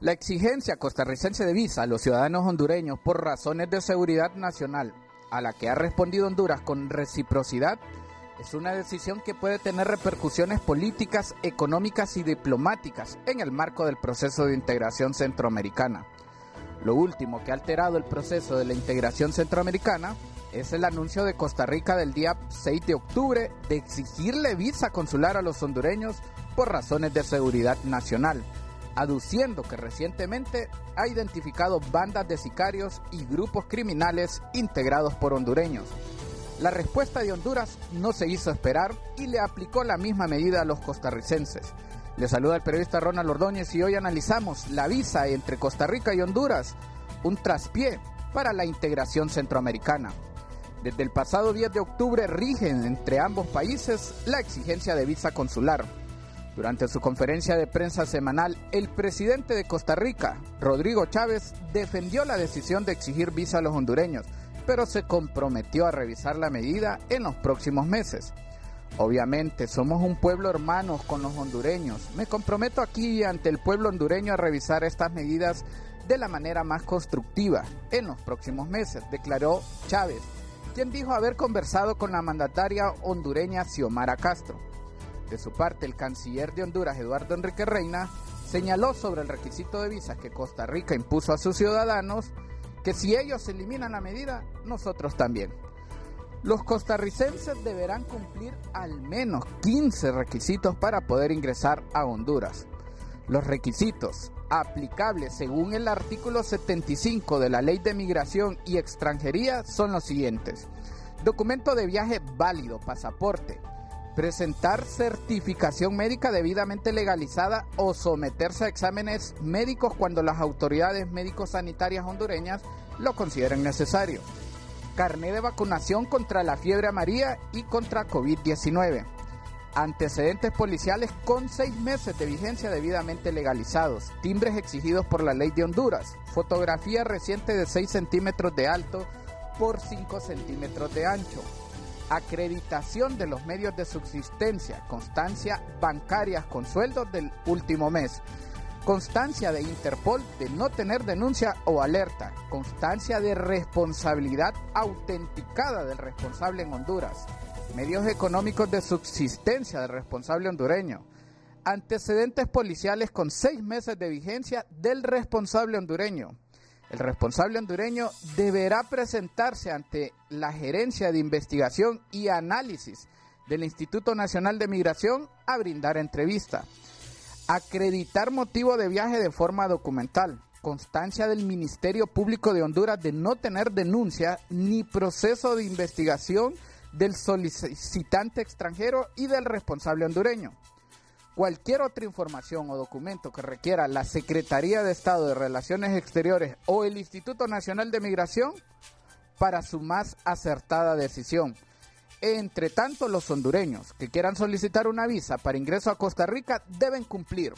La exigencia costarricense de visa a los ciudadanos hondureños por razones de seguridad nacional, a la que ha respondido Honduras con reciprocidad, es una decisión que puede tener repercusiones políticas, económicas y diplomáticas en el marco del proceso de integración centroamericana. Lo último que ha alterado el proceso de la integración centroamericana es el anuncio de Costa Rica del día 6 de octubre de exigirle visa consular a los hondureños por razones de seguridad nacional aduciendo que recientemente ha identificado bandas de sicarios y grupos criminales integrados por hondureños. La respuesta de Honduras no se hizo esperar y le aplicó la misma medida a los costarricenses. Le saluda el periodista Ronald Ordóñez y hoy analizamos la visa entre Costa Rica y Honduras, un traspié para la integración centroamericana. Desde el pasado 10 de octubre rigen entre ambos países la exigencia de visa consular. Durante su conferencia de prensa semanal, el presidente de Costa Rica, Rodrigo Chávez, defendió la decisión de exigir visa a los hondureños, pero se comprometió a revisar la medida en los próximos meses. Obviamente, somos un pueblo hermanos con los hondureños. Me comprometo aquí ante el pueblo hondureño a revisar estas medidas de la manera más constructiva en los próximos meses, declaró Chávez, quien dijo haber conversado con la mandataria hondureña Xiomara Castro. De su parte, el canciller de Honduras, Eduardo Enrique Reina, señaló sobre el requisito de visas que Costa Rica impuso a sus ciudadanos que si ellos eliminan la medida, nosotros también. Los costarricenses deberán cumplir al menos 15 requisitos para poder ingresar a Honduras. Los requisitos aplicables según el artículo 75 de la Ley de Migración y Extranjería son los siguientes. Documento de viaje válido, pasaporte, presentar certificación médica debidamente legalizada o someterse a exámenes médicos cuando las autoridades médico-sanitarias hondureñas lo consideren necesario. Carné de vacunación contra la fiebre amarilla y contra COVID-19. Antecedentes policiales con seis meses de vigencia debidamente legalizados. Timbres exigidos por la ley de Honduras. Fotografía reciente de 6 centímetros de alto por 5 centímetros de ancho acreditación de los medios de subsistencia, constancia bancarias con sueldos del último mes, constancia de Interpol de no tener denuncia o alerta, constancia de responsabilidad autenticada del responsable en Honduras, medios económicos de subsistencia del responsable hondureño, antecedentes policiales con seis meses de vigencia del responsable hondureño, el responsable hondureño deberá presentarse ante la Gerencia de Investigación y Análisis del Instituto Nacional de Migración a brindar entrevista. Acreditar motivo de viaje de forma documental. Constancia del Ministerio Público de Honduras de no tener denuncia ni proceso de investigación del solicitante extranjero y del responsable hondureño cualquier otra información o documento que requiera la Secretaría de Estado de Relaciones Exteriores o el Instituto Nacional de Migración para su más acertada decisión. Entre tanto, los hondureños que quieran solicitar una visa para ingreso a Costa Rica deben cumplir.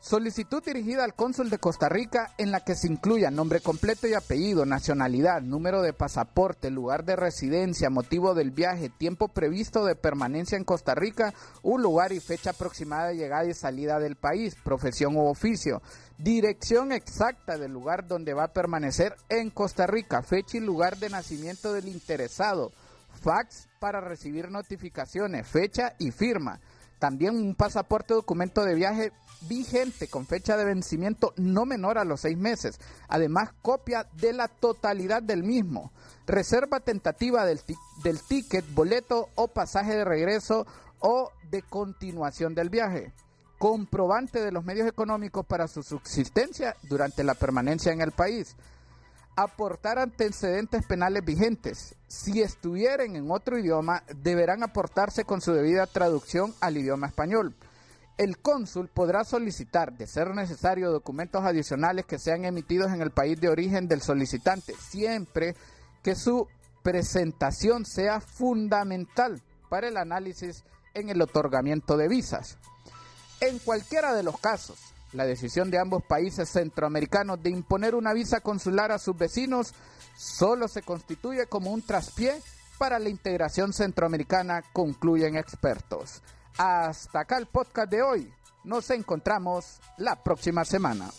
Solicitud dirigida al cónsul de Costa Rica en la que se incluya nombre completo y apellido, nacionalidad, número de pasaporte, lugar de residencia, motivo del viaje, tiempo previsto de permanencia en Costa Rica, un lugar y fecha aproximada de llegada y salida del país, profesión u oficio, dirección exacta del lugar donde va a permanecer en Costa Rica, fecha y lugar de nacimiento del interesado, fax para recibir notificaciones, fecha y firma. También un pasaporte documento de viaje vigente con fecha de vencimiento no menor a los seis meses. Además, copia de la totalidad del mismo. Reserva tentativa del, del ticket, boleto o pasaje de regreso o de continuación del viaje. Comprobante de los medios económicos para su subsistencia durante la permanencia en el país. Aportar antecedentes penales vigentes. Si estuvieren en otro idioma, deberán aportarse con su debida traducción al idioma español el cónsul podrá solicitar, de ser necesario, documentos adicionales que sean emitidos en el país de origen del solicitante, siempre que su presentación sea fundamental para el análisis en el otorgamiento de visas. En cualquiera de los casos, la decisión de ambos países centroamericanos de imponer una visa consular a sus vecinos solo se constituye como un traspié para la integración centroamericana, concluyen expertos. Hasta acá el podcast de hoy. Nos encontramos la próxima semana.